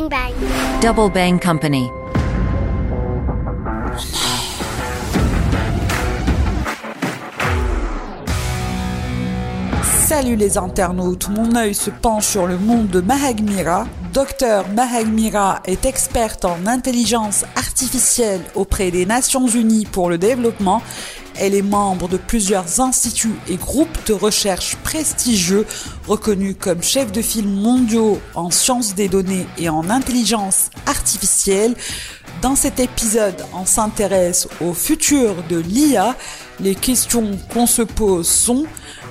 Bang Bang. Double Bang Company. Salut les internautes, mon œil se penche sur le monde de Mahagmira. Docteur Mahagmira est experte en intelligence artificielle auprès des Nations Unies pour le développement. Elle est membre de plusieurs instituts et groupes de recherche prestigieux reconnus comme chef de file mondiaux en sciences des données et en intelligence artificielle. Dans cet épisode, on s'intéresse au futur de l'IA. Les questions qu'on se pose sont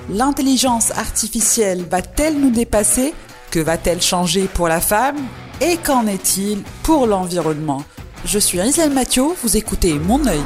L'intelligence artificielle va-t-elle nous dépasser? Que va-t-elle changer pour la femme? Et qu'en est-il pour l'environnement? Je suis Isabelle Mathieu, vous écoutez Mon œil.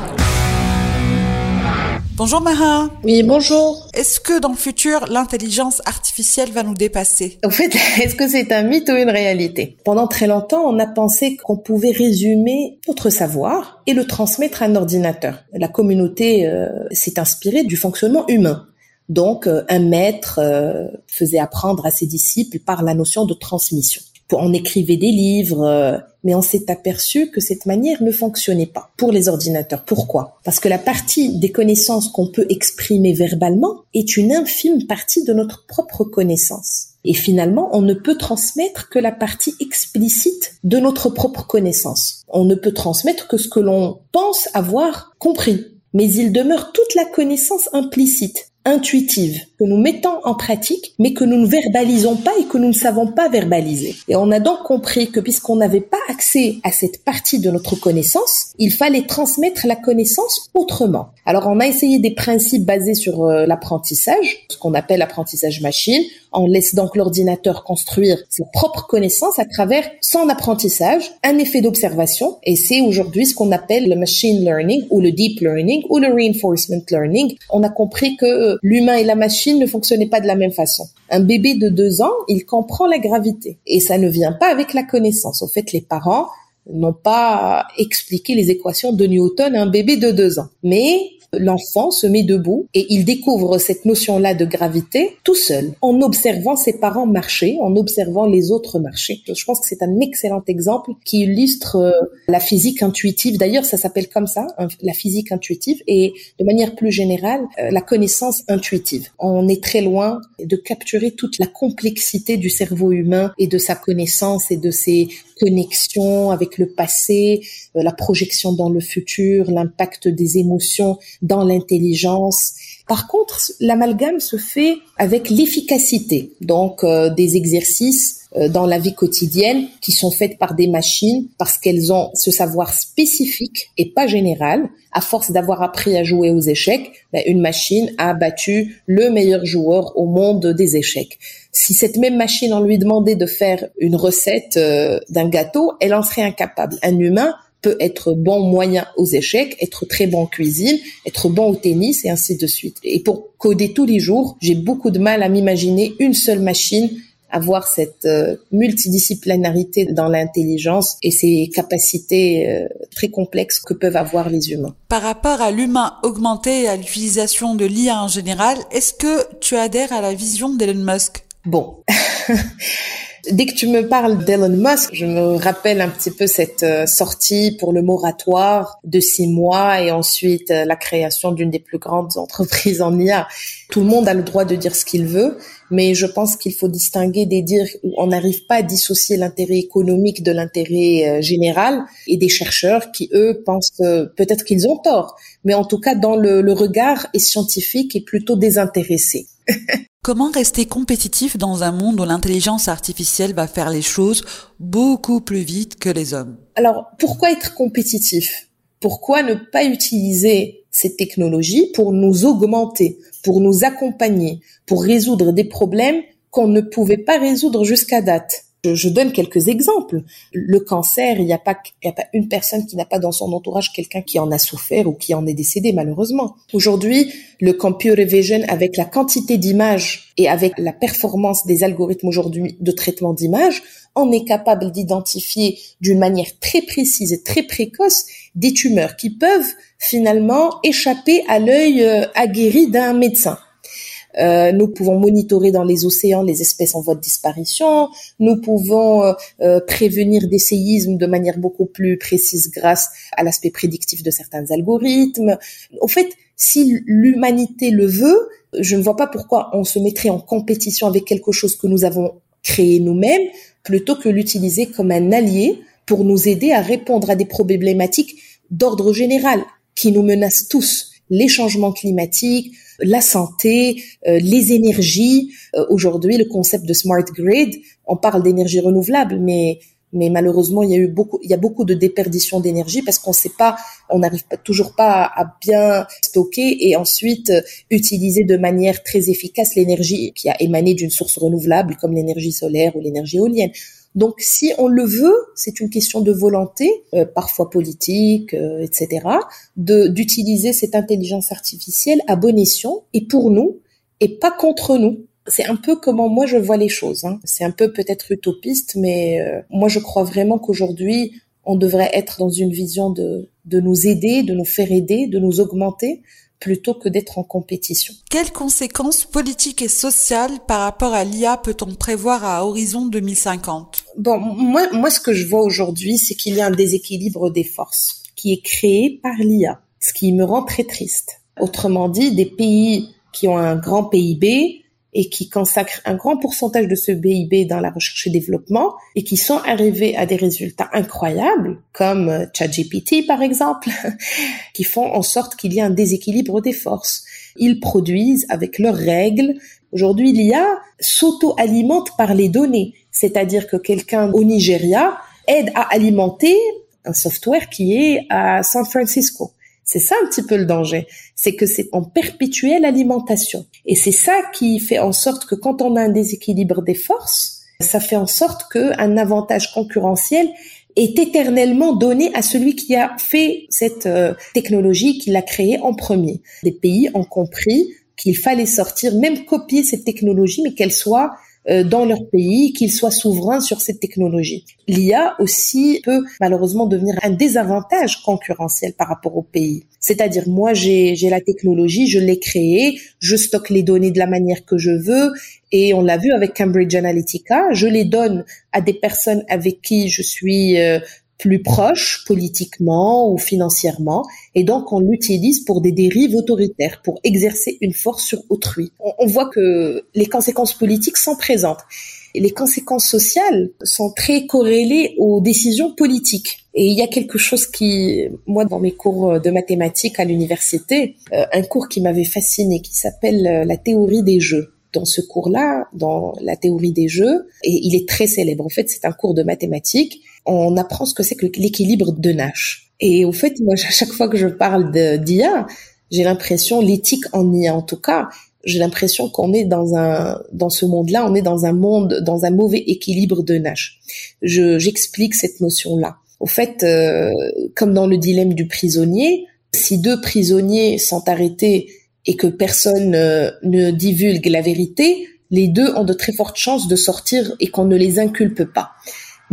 Bonjour Maha. Oui, bonjour. Est-ce que dans le futur, l'intelligence artificielle va nous dépasser? En fait, est-ce que c'est un mythe ou une réalité? Pendant très longtemps, on a pensé qu'on pouvait résumer notre savoir et le transmettre à un ordinateur. La communauté euh, s'est inspirée du fonctionnement humain. Donc, euh, un maître euh, faisait apprendre à ses disciples par la notion de transmission. On écrivait des livres, euh, mais on s'est aperçu que cette manière ne fonctionnait pas pour les ordinateurs. Pourquoi? Parce que la partie des connaissances qu'on peut exprimer verbalement est une infime partie de notre propre connaissance. Et finalement, on ne peut transmettre que la partie explicite de notre propre connaissance. On ne peut transmettre que ce que l'on pense avoir compris. Mais il demeure toute la connaissance implicite intuitive que nous mettons en pratique, mais que nous ne verbalisons pas et que nous ne savons pas verbaliser. Et on a donc compris que puisqu'on n'avait pas accès à cette partie de notre connaissance, il fallait transmettre la connaissance autrement. Alors on a essayé des principes basés sur euh, l'apprentissage, ce qu'on appelle l'apprentissage machine. On laisse donc l'ordinateur construire ses propres connaissances à travers son apprentissage, un effet d'observation, et c'est aujourd'hui ce qu'on appelle le machine learning ou le deep learning ou le reinforcement learning. On a compris que euh, l'humain et la machine ne fonctionnaient pas de la même façon. Un bébé de deux ans, il comprend la gravité et ça ne vient pas avec la connaissance. Au fait, les parents n'ont pas expliqué les équations de Newton à un bébé de deux ans. Mais l'enfant se met debout et il découvre cette notion-là de gravité tout seul, en observant ses parents marcher, en observant les autres marcher. Je pense que c'est un excellent exemple qui illustre euh, la physique intuitive. D'ailleurs, ça s'appelle comme ça, hein, la physique intuitive, et de manière plus générale, euh, la connaissance intuitive. On est très loin de capturer toute la complexité du cerveau humain et de sa connaissance et de ses connexion avec le passé, euh, la projection dans le futur, l'impact des émotions dans l'intelligence. Par contre, l'amalgame se fait avec l'efficacité, donc euh, des exercices euh, dans la vie quotidienne qui sont faites par des machines parce qu'elles ont ce savoir spécifique et pas général. À force d'avoir appris à jouer aux échecs, ben, une machine a battu le meilleur joueur au monde des échecs. Si cette même machine, on lui demandait de faire une recette euh, d'un gâteau, elle en serait incapable. Un humain peut être bon moyen aux échecs, être très bon en cuisine, être bon au tennis et ainsi de suite. Et pour coder tous les jours, j'ai beaucoup de mal à m'imaginer une seule machine avoir cette euh, multidisciplinarité dans l'intelligence et ces capacités euh, très complexes que peuvent avoir les humains. Par rapport à l'humain augmenté et à l'utilisation de l'IA en général, est-ce que tu adhères à la vision d'Elon Musk? Bon. Dès que tu me parles d'Elon Musk, je me rappelle un petit peu cette euh, sortie pour le moratoire de six mois et ensuite la création d'une des plus grandes entreprises en IA. Tout le monde a le droit de dire ce qu'il veut, mais je pense qu'il faut distinguer des dires où on n'arrive pas à dissocier l'intérêt économique de l'intérêt euh, général et des chercheurs qui, eux, pensent peut-être qu'ils ont tort, mais en tout cas, dans le, le regard est scientifique et plutôt désintéressé. Comment rester compétitif dans un monde où l'intelligence artificielle va faire les choses beaucoup plus vite que les hommes? Alors, pourquoi être compétitif? Pourquoi ne pas utiliser ces technologies pour nous augmenter, pour nous accompagner, pour résoudre des problèmes qu'on ne pouvait pas résoudre jusqu'à date? Je, donne quelques exemples. Le cancer, il n'y a pas, a pas une personne qui n'a pas dans son entourage quelqu'un qui en a souffert ou qui en est décédé, malheureusement. Aujourd'hui, le computer vision, avec la quantité d'images et avec la performance des algorithmes aujourd'hui de traitement d'images, on est capable d'identifier d'une manière très précise et très précoce des tumeurs qui peuvent finalement échapper à l'œil euh, aguerri d'un médecin. Euh, nous pouvons monitorer dans les océans les espèces en voie de disparition. Nous pouvons euh, euh, prévenir des séismes de manière beaucoup plus précise grâce à l'aspect prédictif de certains algorithmes. Au fait, si l'humanité le veut, je ne vois pas pourquoi on se mettrait en compétition avec quelque chose que nous avons créé nous-mêmes plutôt que l'utiliser comme un allié pour nous aider à répondre à des problématiques d'ordre général qui nous menacent tous. Les changements climatiques, la santé, euh, les énergies. Euh, aujourd'hui, le concept de smart grid, on parle d'énergie renouvelable, mais mais malheureusement, il y a eu beaucoup, il y a beaucoup de déperdition d'énergie parce qu'on sait pas, on n'arrive pas, toujours pas à bien stocker et ensuite euh, utiliser de manière très efficace l'énergie qui a émané d'une source renouvelable comme l'énergie solaire ou l'énergie éolienne. Donc, si on le veut, c'est une question de volonté, euh, parfois politique, euh, etc., de d'utiliser cette intelligence artificielle à bon escient et pour nous et pas contre nous. C'est un peu comment moi je vois les choses. Hein. C'est un peu peut-être utopiste, mais euh, moi je crois vraiment qu'aujourd'hui on devrait être dans une vision de de nous aider, de nous faire aider, de nous augmenter plutôt que d'être en compétition. Quelles conséquences politiques et sociales par rapport à l'IA peut-on prévoir à horizon 2050 Bon, moi, moi, ce que je vois aujourd'hui, c'est qu'il y a un déséquilibre des forces qui est créé par l'IA, ce qui me rend très triste. Autrement dit, des pays qui ont un grand PIB et qui consacrent un grand pourcentage de ce PIB dans la recherche et développement et qui sont arrivés à des résultats incroyables, comme euh, ChatGPT par exemple, qui font en sorte qu'il y ait un déséquilibre des forces. Ils produisent avec leurs règles. Aujourd'hui, l'IA s'auto-alimente par les données, c'est-à-dire que quelqu'un au Nigeria aide à alimenter un software qui est à San Francisco. C'est ça un petit peu le danger, c'est que c'est en perpétuelle alimentation. Et c'est ça qui fait en sorte que quand on a un déséquilibre des forces, ça fait en sorte qu'un avantage concurrentiel est éternellement donné à celui qui a fait cette euh, technologie, qui l'a créée en premier. Les pays ont compris qu'il fallait sortir, même copier cette technologie, mais qu'elle soit dans leur pays, qu'ils soient souverains sur cette technologie. L'IA aussi peut malheureusement devenir un désavantage concurrentiel par rapport au pays. C'est-à-dire, moi, j'ai la technologie, je l'ai créée, je stocke les données de la manière que je veux, et on l'a vu avec Cambridge Analytica, je les donne à des personnes avec qui je suis euh, plus proche politiquement ou financièrement, et donc on l'utilise pour des dérives autoritaires, pour exercer une force sur autrui. On, voit que les conséquences politiques sont présentes. Et les conséquences sociales sont très corrélées aux décisions politiques. Et il y a quelque chose qui, moi, dans mes cours de mathématiques à l'université, euh, un cours qui m'avait fasciné, qui s'appelle euh, la théorie des jeux dans ce cours-là, dans la théorie des jeux, et il est très célèbre. En fait, c'est un cours de mathématiques. On apprend ce que c'est que l'équilibre de Nash. Et au fait, moi, à chaque fois que je parle d'IA, j'ai l'impression, l'éthique en IA en tout cas, j'ai l'impression qu'on est dans un dans ce monde-là, on est dans un monde dans un mauvais équilibre de Nash. Je j'explique cette notion-là. Au fait, euh, comme dans le dilemme du prisonnier, si deux prisonniers sont arrêtés et que personne euh, ne divulgue la vérité, les deux ont de très fortes chances de sortir et qu'on ne les inculpe pas.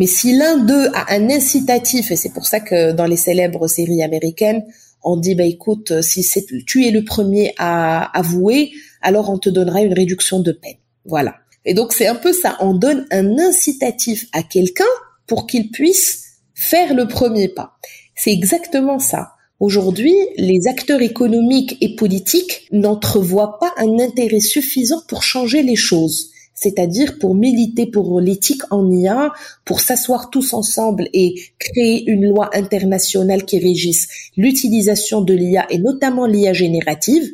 Mais si l'un d'eux a un incitatif, et c'est pour ça que dans les célèbres séries américaines, on dit bah écoute, si c'est tu es le premier à avouer, alors on te donnera une réduction de peine. Voilà. Et donc c'est un peu ça, on donne un incitatif à quelqu'un pour qu'il puisse faire le premier pas. C'est exactement ça. Aujourd'hui, les acteurs économiques et politiques n'entrevoient pas un intérêt suffisant pour changer les choses, c'est-à-dire pour militer pour l'éthique en IA, pour s'asseoir tous ensemble et créer une loi internationale qui régisse l'utilisation de l'IA et notamment l'IA générative.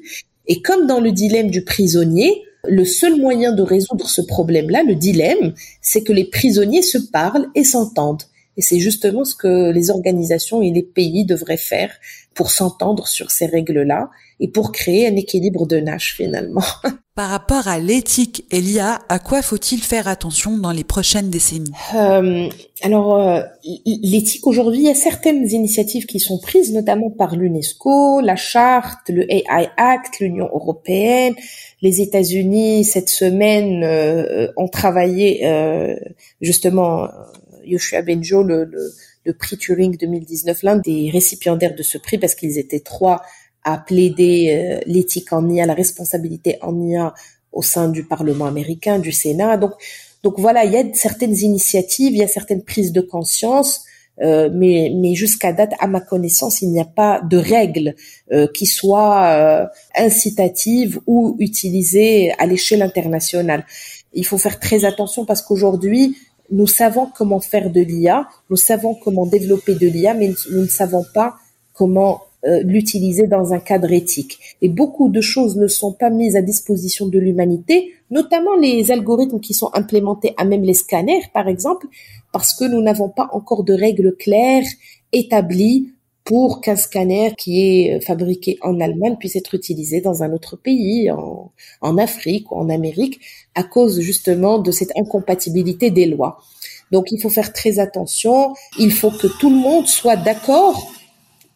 Et comme dans le dilemme du prisonnier, le seul moyen de résoudre ce problème-là, le dilemme, c'est que les prisonniers se parlent et s'entendent. Et c'est justement ce que les organisations et les pays devraient faire pour s'entendre sur ces règles-là et pour créer un équilibre de Nash finalement. Par rapport à l'éthique et l'IA, à quoi faut-il faire attention dans les prochaines décennies? Euh, Alors, euh, l'éthique aujourd'hui, il y a certaines initiatives qui sont prises, notamment par l'UNESCO, la charte, le AI Act, l'Union européenne, les États-Unis. Cette semaine, euh, ont travaillé justement Yoshua Benjo, le, le, prix Turing 2019, l'un des récipiendaires de ce prix, parce qu'ils étaient trois à plaider euh, l'éthique en IA, la responsabilité en IA au sein du Parlement américain, du Sénat. Donc, donc voilà, il y a certaines initiatives, il y a certaines prises de conscience, euh, mais, mais jusqu'à date, à ma connaissance, il n'y a pas de règles euh, qui soient euh, incitatives ou utilisées à l'échelle internationale. Il faut faire très attention parce qu'aujourd'hui, nous savons comment faire de l'IA, nous savons comment développer de l'IA, mais nous ne savons pas comment euh, l'utiliser dans un cadre éthique. Et beaucoup de choses ne sont pas mises à disposition de l'humanité, notamment les algorithmes qui sont implémentés à même les scanners, par exemple, parce que nous n'avons pas encore de règles claires établies pour qu'un scanner qui est fabriqué en Allemagne puisse être utilisé dans un autre pays, en, en Afrique ou en Amérique, à cause justement de cette incompatibilité des lois. Donc il faut faire très attention, il faut que tout le monde soit d'accord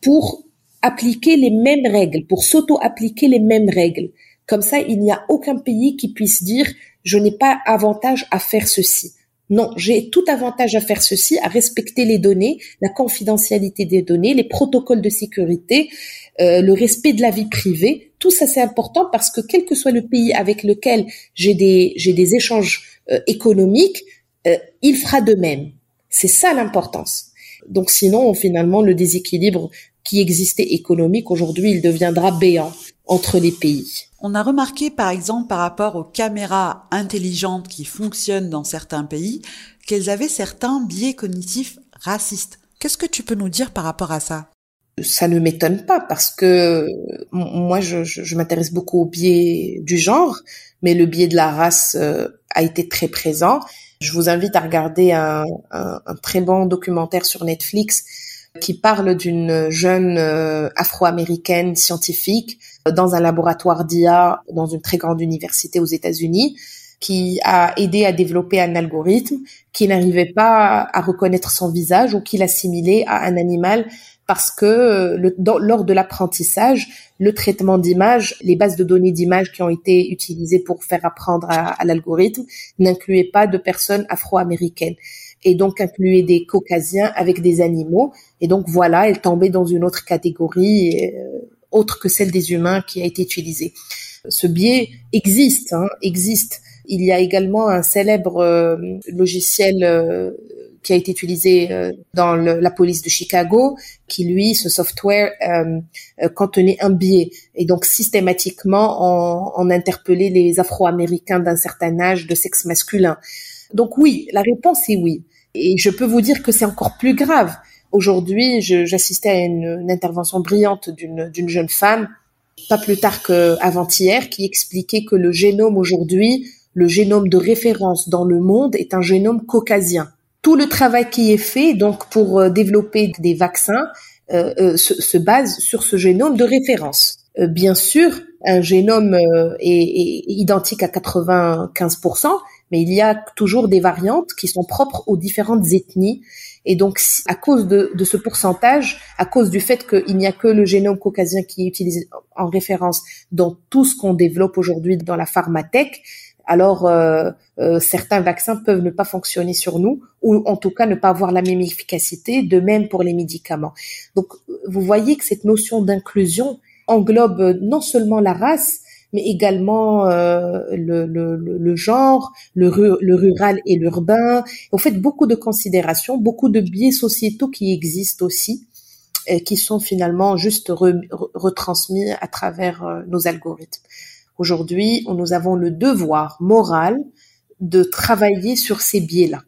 pour appliquer les mêmes règles, pour s'auto-appliquer les mêmes règles. Comme ça, il n'y a aucun pays qui puisse dire je n'ai pas avantage à faire ceci. Non, j'ai tout avantage à faire ceci, à respecter les données, la confidentialité des données, les protocoles de sécurité, euh, le respect de la vie privée. Tout ça, c'est important parce que quel que soit le pays avec lequel j'ai des, j'ai des échanges euh, économiques, euh, il fera de même. C'est ça l'importance. Donc sinon, finalement, le déséquilibre qui existait économique, aujourd'hui, il deviendra béant entre les pays. On a remarqué par exemple par rapport aux caméras intelligentes qui fonctionnent dans certains pays qu'elles avaient certains biais cognitifs racistes. Qu'est-ce que tu peux nous dire par rapport à ça? Ça ne m'étonne pas parce que moi je, je, m'intéresse beaucoup au biais du genre, mais le biais de la race euh, a été très présent. Je vous invite à regarder un, un, un très bon documentaire sur Netflix qui parle d'une jeune euh, afro-américaine scientifique dans un laboratoire d'IA dans une très grande université aux États-Unis qui a aidé à développer un algorithme qui n'arrivait pas à reconnaître son visage ou qui l'assimilait à un animal parce que euh, lors de l'apprentissage, le traitement d'image, les bases de données d'images qui ont été utilisées pour faire apprendre à, l'algorithme n'incluaient pas de personnes afro-américaines et donc incluait des caucasiens avec des animaux. Et donc voilà, elle tombait dans une autre catégorie euh, autre que celle des humains qui a été utilisée. Ce biais existe, hein, existe. Il y a également un célèbre euh, logiciel euh, qui a été utilisé dans la police de Chicago, qui lui, ce software, contenait un biais. Et donc systématiquement, on, on interpellait les Afro-Américains d'un certain âge de sexe masculin. Donc oui, la réponse est oui. Et je peux vous dire que c'est encore plus grave. Aujourd'hui, j'assistais à une, intervention brillante d'une jeune femme, pas plus tard qu'avant-hier, qui expliquait que le génome aujourd'hui, le génome de référence dans le monde est un génome caucasien. Tout le travail qui est fait donc pour euh, développer des vaccins euh, euh, se, se, base sur ce génome de référence. bien sûr, un génome est identique à 95%, mais il y a toujours des variantes qui sont propres aux différentes ethnies. Et donc, à cause de, ce pourcentage, à cause du fait qu'il n'y a que le génome caucasien qui est utilisé en référence dans tout ce qu'on développe aujourd'hui dans la pharmathèque, alors euh, euh, certains vaccins peuvent ne pas fonctionner sur nous ou en tout cas ne pas avoir la même efficacité, de même pour les médicaments. Donc vous voyez que cette notion d'inclusion englobe non seulement la race, mais également euh, le, le, le, genre, le, le rural et l'urbain. En fait, beaucoup de considérations, beaucoup de biais sociétaux qui existent aussi, et qui sont finalement juste retransmis à travers euh, nos algorithmes. Aujourd'hui, nous avons le devoir moral de travailler sur ces biais-là,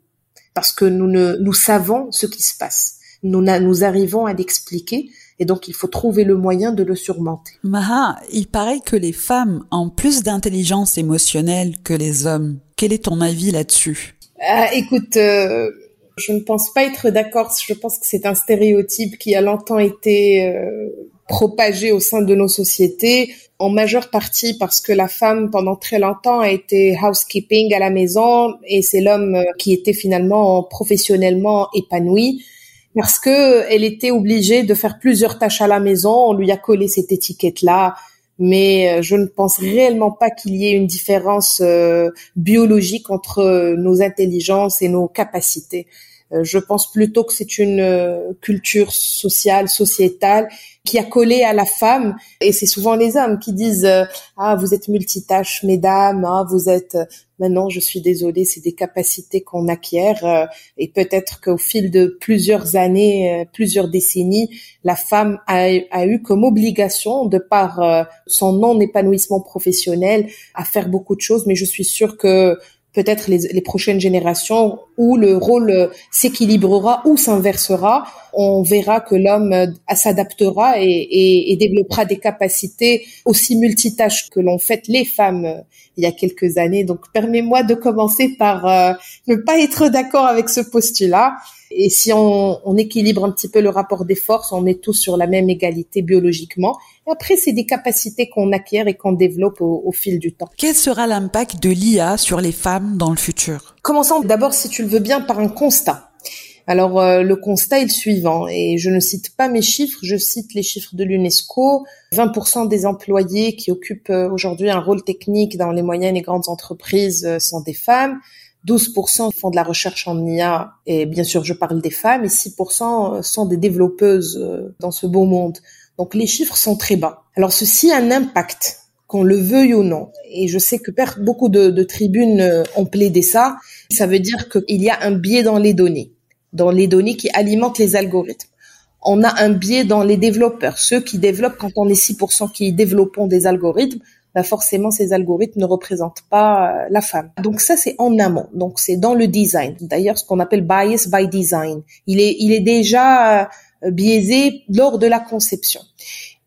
parce que nous, ne, nous savons ce qui se passe. Nous, nous arrivons à l'expliquer, et donc, il faut trouver le moyen de le surmonter. Maha, il paraît que les femmes ont plus d'intelligence émotionnelle que les hommes. Quel est ton avis là-dessus? Ah, Écoute, euh, je ne pense pas être d'accord. Je pense que c'est un stéréotype qui a longtemps été euh, propagé au sein de nos sociétés, en majeure partie parce que la femme, pendant très longtemps, a été housekeeping à la maison et c'est l'homme euh, qui était finalement professionnellement épanoui parce que elle était obligée de faire plusieurs tâches à la maison. On lui a collé cette étiquette-là, mais euh, je ne pense réellement pas qu'il y ait une différence euh, biologique entre nos intelligences et nos capacités. Euh, je pense plutôt que c'est une euh, culture sociale, sociétale qui a collé à la femme. Et c'est souvent les hommes qui disent euh, ah vous êtes multitâches mesdames ah vous êtes maintenant je suis désolée c'est des capacités qu'on acquiert et peut-être qu'au fil de plusieurs années plusieurs décennies la femme a, a eu comme obligation de par son non épanouissement professionnel à faire beaucoup de choses. Mais je suis sûre que peut-être les, les, prochaines générations où le rôle euh, s'équilibrera ou s'inversera, on verra que l'homme euh, s'adaptera et, et, développera des capacités aussi multitâches que l'ont fait les femmes il y a quelques années. Donc, permets-moi de commencer par ne pas être d'accord avec ce postulat et si on, on, équilibre un petit peu le rapport des forces, on est tous sur la même égalité biologiquement. Et après, c'est des capacités qu'on acquiert et qu'on développe au, au, fil du temps. Quel sera l'impact de l'IA sur les femmes dans le futur? Commençons d'abord, si tu le veux bien, par un constat. Alors euh, le constat est le suivant, et je ne cite pas mes chiffres, je cite les chiffres de l'UNESCO. 20% des employés qui occupent euh, aujourd'hui un rôle technique dans les moyennes et grandes entreprises euh, sont des femmes. 12% font de la recherche en IA, et bien sûr je parle des femmes, et 6% sont des développeuses euh, dans ce beau monde. Donc les chiffres sont très bas. Alors ceci a un impact, qu'on le veuille ou non. Et je sais que beaucoup de, de tribunes euh, ont plaidé ça. Ça veut dire qu'il y a un biais dans les données, dans les données qui alimentent les algorithmes. On a un biais dans les développeurs, ceux qui développent, quand on est 6% qui développent des algorithmes, bah forcément ces algorithmes ne représentent pas euh, la femme. Donc ça c'est en amont, donc c'est dans le design. D'ailleurs ce qu'on appelle bias by design. Il est il est déjà euh, biaisé lors de la conception.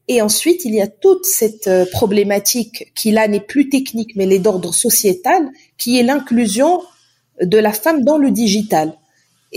Et ensuite, il y a toute cette euh, problématique qui là n'est plus technique mais est d'ordre sociétal, qui est l'inclusion de la femme dans le digital.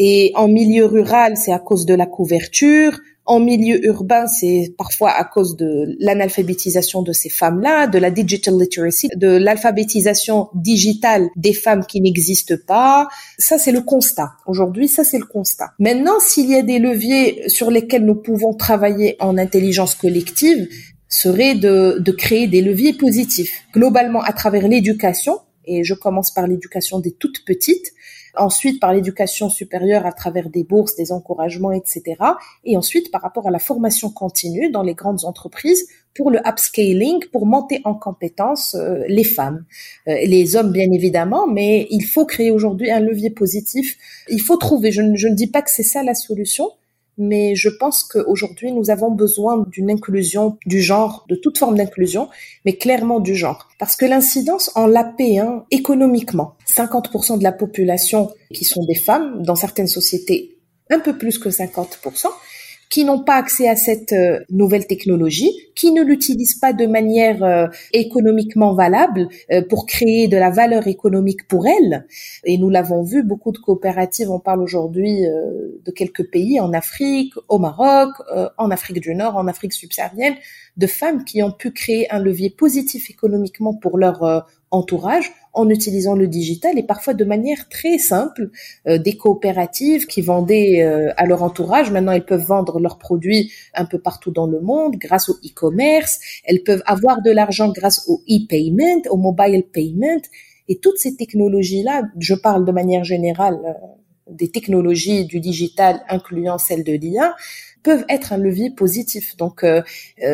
Et en milieu rural, c'est à cause de la couverture. En milieu urbain, c'est parfois à cause de l'analphabétisation de ces femmes-là, de la digital literacy, de l'alphabétisation digitale des femmes qui n'existent pas. Ça, c'est le constat. Aujourd'hui, ça, c'est le constat. Maintenant, s'il y a des leviers sur lesquels nous pouvons travailler en intelligence collective, serait de, de créer des leviers positifs, globalement à travers l'éducation, et je commence par l'éducation des toutes petites, ensuite par l'éducation supérieure à travers des bourses, des encouragements, etc. Et ensuite par rapport à la formation continue dans les grandes entreprises pour le upscaling, pour monter en compétence euh, les femmes, euh, les hommes bien évidemment, mais il faut créer aujourd'hui un levier positif. Il faut trouver, je je ne dis pas que c'est ça la solution, mais je pense qu'aujourd'hui, nous avons besoin d'une inclusion du genre, de toute forme d'inclusion, mais clairement du genre. Parce que l'incidence en la paix, hein, économiquement, 50% de la population qui sont des femmes, dans certaines sociétés, un peu plus que 50%, qui n'ont pas accès à cette euh, nouvelle technologie, qui ne l'utilisent pas de manière euh, économiquement valable euh, pour créer de la valeur économique pour elles. Et nous l'avons vu, beaucoup de coopératives, on parle aujourd'hui de quelques pays en Afrique, au Maroc, en Afrique du Nord, en Afrique subsaharienne, de femmes qui ont pu créer un levier positif économiquement pour leur entourage en utilisant le digital et parfois de manière très simple. Euh, des coopératives qui vendaient euh, à leur entourage, maintenant elles peuvent vendre leurs produits un peu partout dans le monde grâce au e-commerce. Elles peuvent avoir de l'argent grâce au e-payment, au mobile payment. Et toutes ces technologies-là, je parle de manière générale euh, des technologies du digital, incluant celles de l'IA, peuvent être un levier positif. Donc,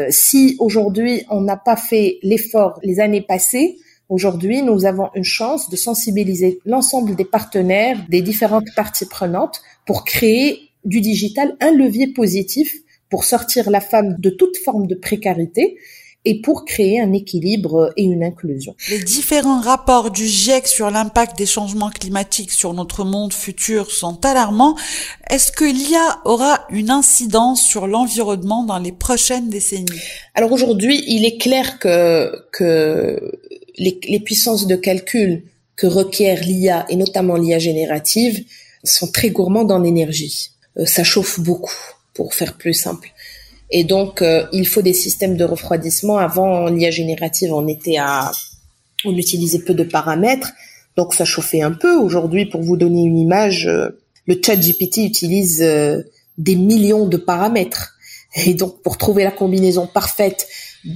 si aujourd'hui on n'a pas fait l'effort les années passées, Aujourd'hui, nous avons une chance de sensibiliser l'ensemble des partenaires, des différentes parties prenantes pour créer du digital un levier positif pour sortir la femme de toute forme de précarité et pour créer un équilibre et une inclusion. Les différents rapports du GIEC sur l'impact des changements climatiques sur notre monde futur sont alarmants. Est-ce que l'IA aura une incidence sur l'environnement dans les prochaines décennies? Alors aujourd'hui, il est clair que, que les, puissances de calcul que requiert l'IA et notamment l'IA générative sont très gourmandes en énergie. Euh, ça chauffe beaucoup, pour faire plus simple. Et donc, euh, il faut des systèmes de refroidissement. Avant, l'IA générative, on était à, on utilisait peu de paramètres, donc ça chauffait un peu. Aujourd'hui, pour vous donner une image, euh, le chat GPT utilise des millions de paramètres. Et donc, pour trouver la combinaison parfaite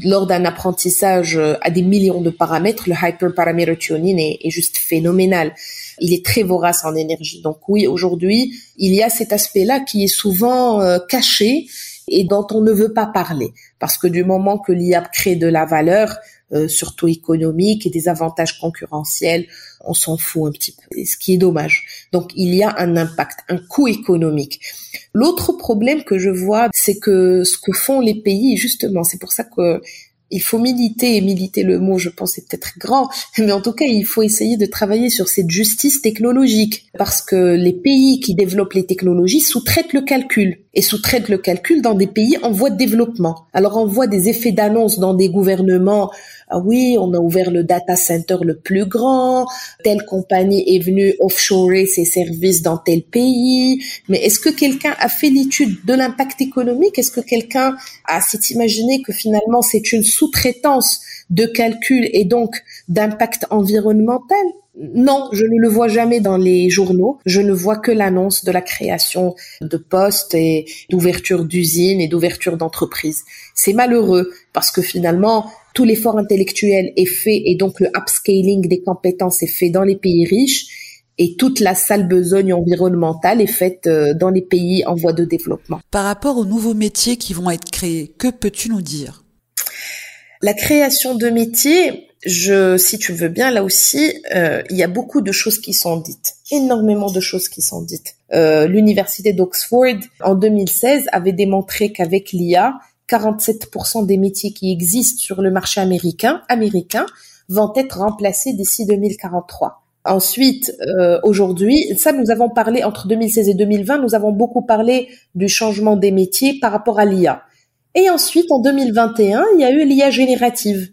lors d'un apprentissage euh, à des millions de paramètres, le hyperparameter tuning est, est juste phénoménal. Il est très vorace en énergie. Donc oui, aujourd'hui, il y a cet aspect-là qui est souvent euh, caché et dont on ne veut pas parler. Parce que du moment que l'IA crée de la valeur, euh, surtout économique et des avantages concurrentiels, on s'en fout un petit peu, ce qui est dommage. Donc il y a un impact, un coût économique. L'autre problème que je vois, c'est que ce que font les pays, justement, c'est pour ça que il faut militer et militer le mot, je pense, c'est peut-être grand, mais en tout cas, il faut essayer de travailler sur cette justice technologique parce que les pays qui développent les technologies sous-traitent le calcul et sous-traitent le calcul dans des pays en voie de développement. Alors on voit des effets d'annonce dans des gouvernements ah oui, on a ouvert le data center le plus grand, telle compagnie est venue offshorer ses services dans tel pays. Mais est-ce que quelqu'un a fait l'étude de l'impact économique? Est-ce que quelqu'un a s'est imaginé que finalement c'est une sous-traitance de calcul et donc d'impact environnemental? Non, je ne le vois jamais dans les journaux. Je ne vois que l'annonce de la création de postes et d'ouverture d'usines et d'ouverture d'entreprises. C'est malheureux parce que finalement, tout l'effort intellectuel est fait et donc le upscaling des compétences est fait dans les pays riches et toute la sale besogne environnementale est faite euh, dans les pays en voie de développement. Par rapport aux nouveaux métiers qui vont être créés, que peux-tu nous dire? La création de métiers, je, si tu veux bien, là aussi, euh, il y a beaucoup de choses qui sont dites, énormément de choses qui sont dites. Euh, L'université d'Oxford, en 2016, avait démontré qu'avec l'IA, 47% des métiers qui existent sur le marché américain, américain vont être remplacés d'ici 2043. Ensuite, euh, aujourd'hui, ça nous avons parlé entre 2016 et 2020, nous avons beaucoup parlé du changement des métiers par rapport à l'IA. Et ensuite, en 2021, il y a eu l'IA générative.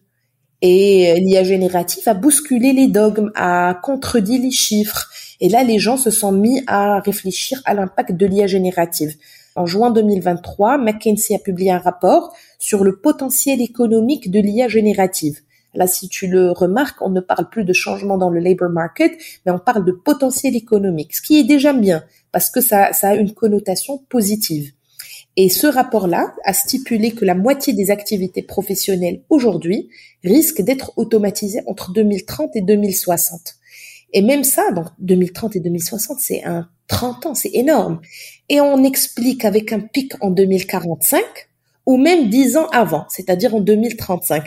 Et l'IA générative a bousculé les dogmes, a contredit les chiffres. Et là, les gens se sont mis à réfléchir à l'impact de l'IA générative. En juin 2023, McKinsey a publié un rapport sur le potentiel économique de l'IA générative. Là, si tu le remarques, on ne parle plus de changement dans le labor market, mais on parle de potentiel économique, ce qui est déjà bien, parce que ça, ça a une connotation positive. Et ce rapport-là a stipulé que la moitié des activités professionnelles aujourd'hui risquent d'être automatisées entre 2030 et 2060. Et même ça, donc 2030 et 2060, c'est un 30 ans, c'est énorme. Et on explique avec un pic en 2045 ou même 10 ans avant, c'est-à-dire en 2035.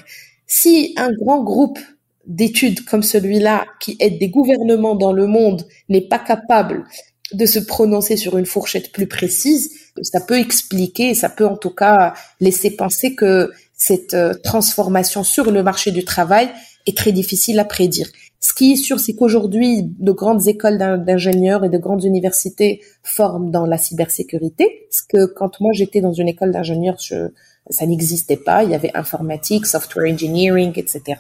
Si un grand groupe d'études comme celui-là, qui aide des gouvernements dans le monde, n'est pas capable de se prononcer sur une fourchette plus précise, ça peut expliquer, ça peut en tout cas laisser penser que cette euh, transformation sur le marché du travail est très difficile à prédire. Ce qui est sûr, c'est qu'aujourd'hui, de grandes écoles d'ingénieurs et de grandes universités forment dans la cybersécurité. Ce que quand moi j'étais dans une école d'ingénieurs, ça n'existait pas. Il y avait informatique, software engineering, etc.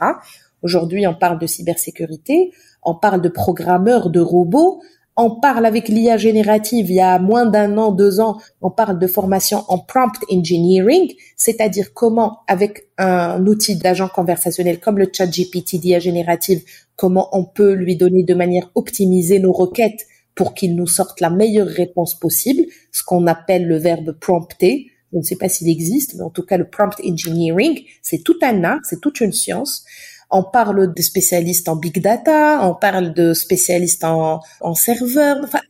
Aujourd'hui, on parle de cybersécurité, on parle de programmeurs, de robots, on parle avec l'IA générative il y a moins d'un an, deux ans, on parle de formation en prompt engineering, c'est-à-dire comment, avec un outil d'agent conversationnel comme le chat GPT d'IA générative, comment on peut lui donner de manière optimisée nos requêtes pour qu'il nous sorte la meilleure réponse possible, ce qu'on appelle le verbe prompter. Je ne sais pas s'il existe, mais en tout cas, le prompt engineering, c'est tout un art, c'est toute une science. On parle de spécialistes en big data, on parle de spécialistes en, en serveur. Enfin,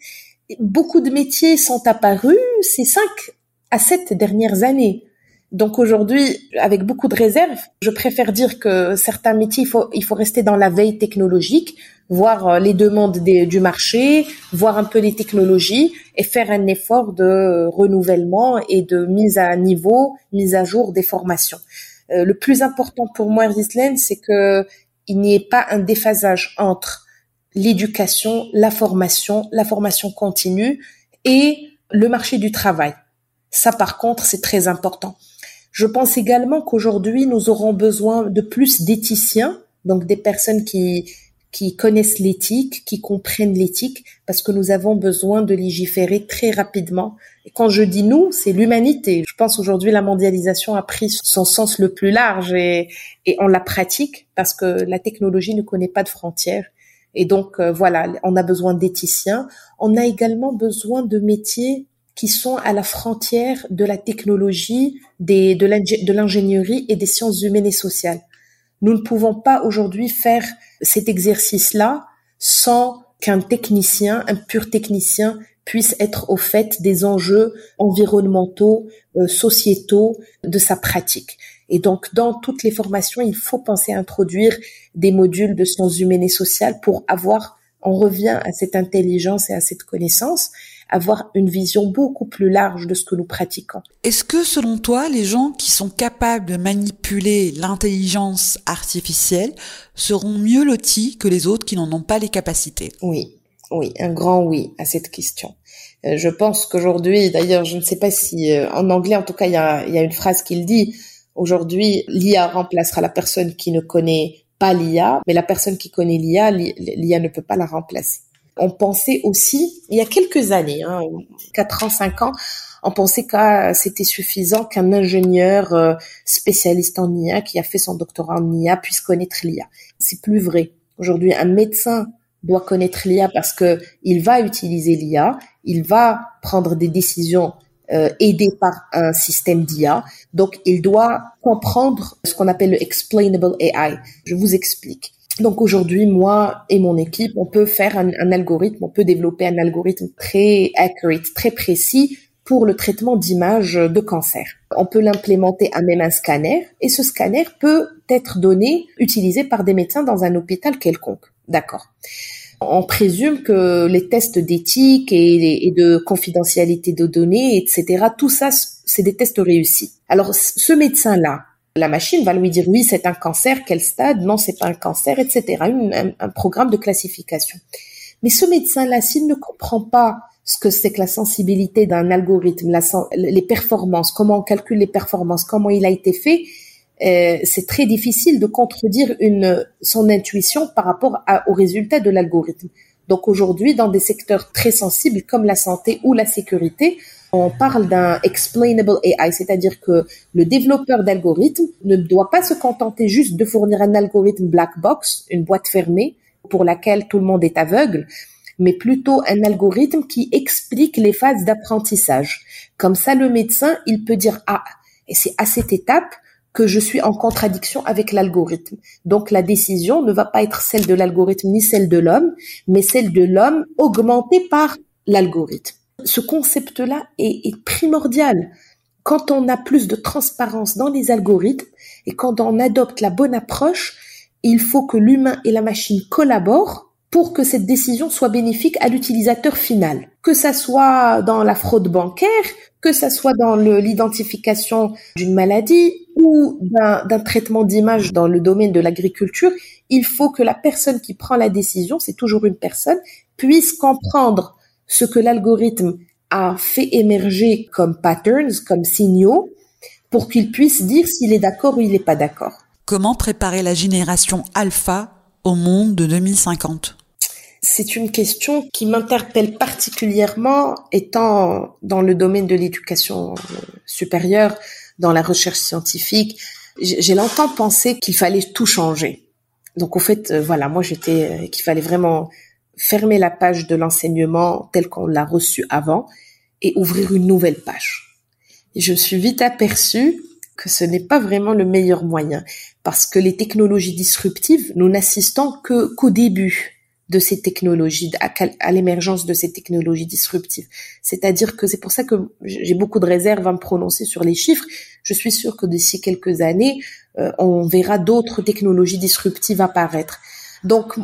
beaucoup de métiers sont apparus ces cinq à sept dernières années. Donc aujourd'hui, avec beaucoup de réserves, je préfère dire que certains métiers, il faut, il faut rester dans la veille technologique, voir euh, les demandes du marché, voir un peu les technologies et faire un effort de renouvellement et de mise à niveau, mise à jour des formations. Euh, le plus important pour moi, Rislen, c'est que il n'y ait pas un déphasage entre l'éducation, la formation, la formation continue et le marché du travail. Ça, par contre, c'est très important. Je pense également qu'aujourd'hui, nous aurons besoin de plus d'éthiciens, donc des personnes qui, qui connaissent l'éthique, qui comprennent l'éthique, parce que nous avons besoin de légiférer très rapidement. Quand je dis nous, c'est l'humanité. Je pense aujourd'hui la mondialisation a pris son sens le plus large et, et on la pratique parce que la technologie ne connaît pas de frontières. Et donc euh, voilà, on a besoin d'éthiciens. On a également besoin de métiers qui sont à la frontière de la technologie, de l'ingénierie et des sciences humaines et sociales. Nous ne pouvons pas aujourd'hui faire cet exercice-là sans qu'un technicien, un pur technicien, puisse être au fait des enjeux environnementaux, euh, sociétaux de sa pratique. Et donc, dans toutes les formations, il faut penser à introduire des modules de sciences humaines et sociales pour avoir, on revient à cette intelligence et à cette connaissance, avoir une vision beaucoup plus large de ce que nous pratiquons. Est-ce que selon toi, les gens qui sont capables de manipuler l'intelligence artificielle seront mieux lotis que les autres qui n'en ont pas les capacités? Oui, oui, un grand oui à cette question. Euh, je pense qu'aujourd'hui, d'ailleurs, je ne sais pas si euh, en anglais, en tout cas, il y a, y a une phrase qui le dit. Aujourd'hui, l'IA remplacera la personne qui ne connaît pas l'IA, mais la personne qui connaît l'IA, l'IA ne peut pas la remplacer. On pensait aussi, il y a quelques années, hein, 4 ans, 5 ans, on pensait que c'était suffisant qu'un ingénieur euh, spécialiste en IA, qui a fait son doctorat en IA, puisse connaître l'IA. C'est plus vrai. Aujourd'hui, un médecin doit connaître l'IA parce que il va utiliser l'IA, il va prendre des décisions euh, aidées par un système d'IA. Donc, il doit comprendre ce qu'on appelle le explainable AI. Je vous explique. Donc aujourd'hui, moi et mon équipe, on peut faire un, un, algorithme, on peut développer un algorithme très accurate, très précis pour le traitement d'images de cancer. On peut l'implémenter à même un scanner et ce scanner peut être donné, utilisé par des médecins dans un hôpital quelconque. D'accord. On présume que les tests d'éthique et, de confidentialité de données, etc., tout ça, c'est des tests réussis. Alors, ce médecin-là, la machine va lui dire oui, c'est un cancer, quel stade, non, c'est pas un cancer, etc. un, programme de classification. Mais ce médecin-là, s'il ne comprend pas ce que c'est que la sensibilité d'un algorithme, les performances, comment on calcule les performances, comment il a été fait, c'est très difficile de contredire une, son intuition par rapport à, au résultat de l'algorithme. Donc aujourd'hui, dans des secteurs très sensibles comme la santé ou la sécurité, on parle d'un explainable AI, c'est-à-dire que le développeur d'algorithme ne doit pas se contenter juste de fournir un algorithme black box, une boîte fermée pour laquelle tout le monde est aveugle, mais plutôt un algorithme qui explique les phases d'apprentissage. Comme ça, le médecin, il peut dire, ah, et c'est à cette étape que je suis en contradiction avec l'algorithme. Donc la décision ne va pas être celle de l'algorithme ni celle de l'homme, mais celle de l'homme augmentée par l'algorithme. Ce concept-là est, est, primordial. Quand on a plus de transparence dans les algorithmes et quand on adopte la bonne approche, il faut que l'humain et la machine collaborent pour que cette décision soit bénéfique à l'utilisateur final. Que ça soit dans la fraude bancaire, que ça soit dans l'identification d'une maladie ou d'un traitement d'image dans le domaine de l'agriculture, il faut que la personne qui prend la décision, c'est toujours une personne, puisse comprendre ce que l'algorithme a fait émerger comme patterns, comme signaux, pour qu'il puisse dire s'il est d'accord ou il n'est pas d'accord. Comment préparer la génération alpha au monde de 2050 c'est une question qui m'interpelle particulièrement étant dans le domaine de l'éducation supérieure, dans la recherche scientifique. J'ai longtemps pensé qu'il fallait tout changer. Donc au fait, euh, voilà, moi j'étais euh, qu'il fallait vraiment fermer la page de l'enseignement tel qu'on l'a reçu avant et ouvrir une nouvelle page. Et je me suis vite aperçue que ce n'est pas vraiment le meilleur moyen parce que les technologies disruptives, nous n'assistons que qu'au début de ces technologies, à, l'émergence de ces technologies disruptives. C'est-à-dire que c'est pour ça que j'ai beaucoup de réserves à me prononcer sur les chiffres. Je suis sûre que d'ici quelques années, euh, on verra d'autres technologies disruptives apparaître. Donc,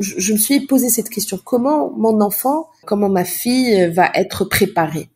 je me suis posé cette question comment mon enfant, comment ma fille va être préparée?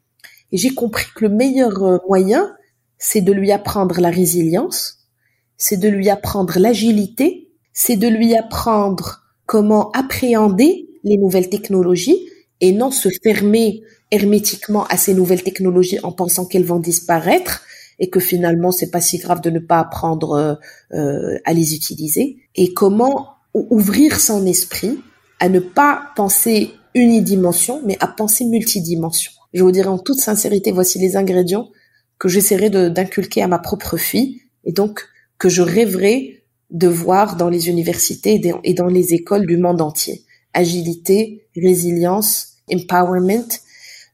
Et j'ai compris que le meilleur euh, moyen, c'est de lui apprendre la résilience, c'est de lui apprendre l'agilité, c'est de lui apprendre comment appréhender les nouvelles technologies et non se fermer hermétiquement à ces nouvelles technologies en pensant qu'elles vont disparaître et que finalement c'est pas si grave de ne pas apprendre euh, euh, à les utiliser et comment ouvrir son esprit à ne pas penser unidimension mais à penser multidimension. Je vous dirais en toute sincérité voici les ingrédients que j'essaierai d'inculquer à ma propre fille et donc que je rêverai de voir dans les universités et dans les écoles du monde entier. Agilité, résilience, empowerment,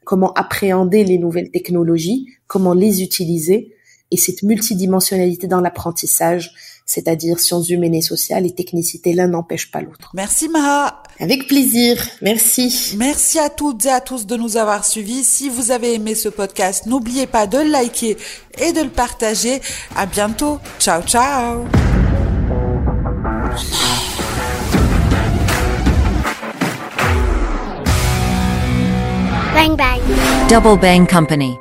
comment appréhender les nouvelles technologies, comment les utiliser, et cette multidimensionnalité dans l'apprentissage, c'est-à-dire sciences humaines et sociales et technicité, l'un n'empêche pas l'autre. Merci Maha. Avec plaisir. Merci. Merci à toutes et à tous de nous avoir suivis. Si vous avez aimé ce podcast, n'oubliez pas de le liker et de le partager. À bientôt. Ciao, ciao. Bang Bang. Double Bang Company.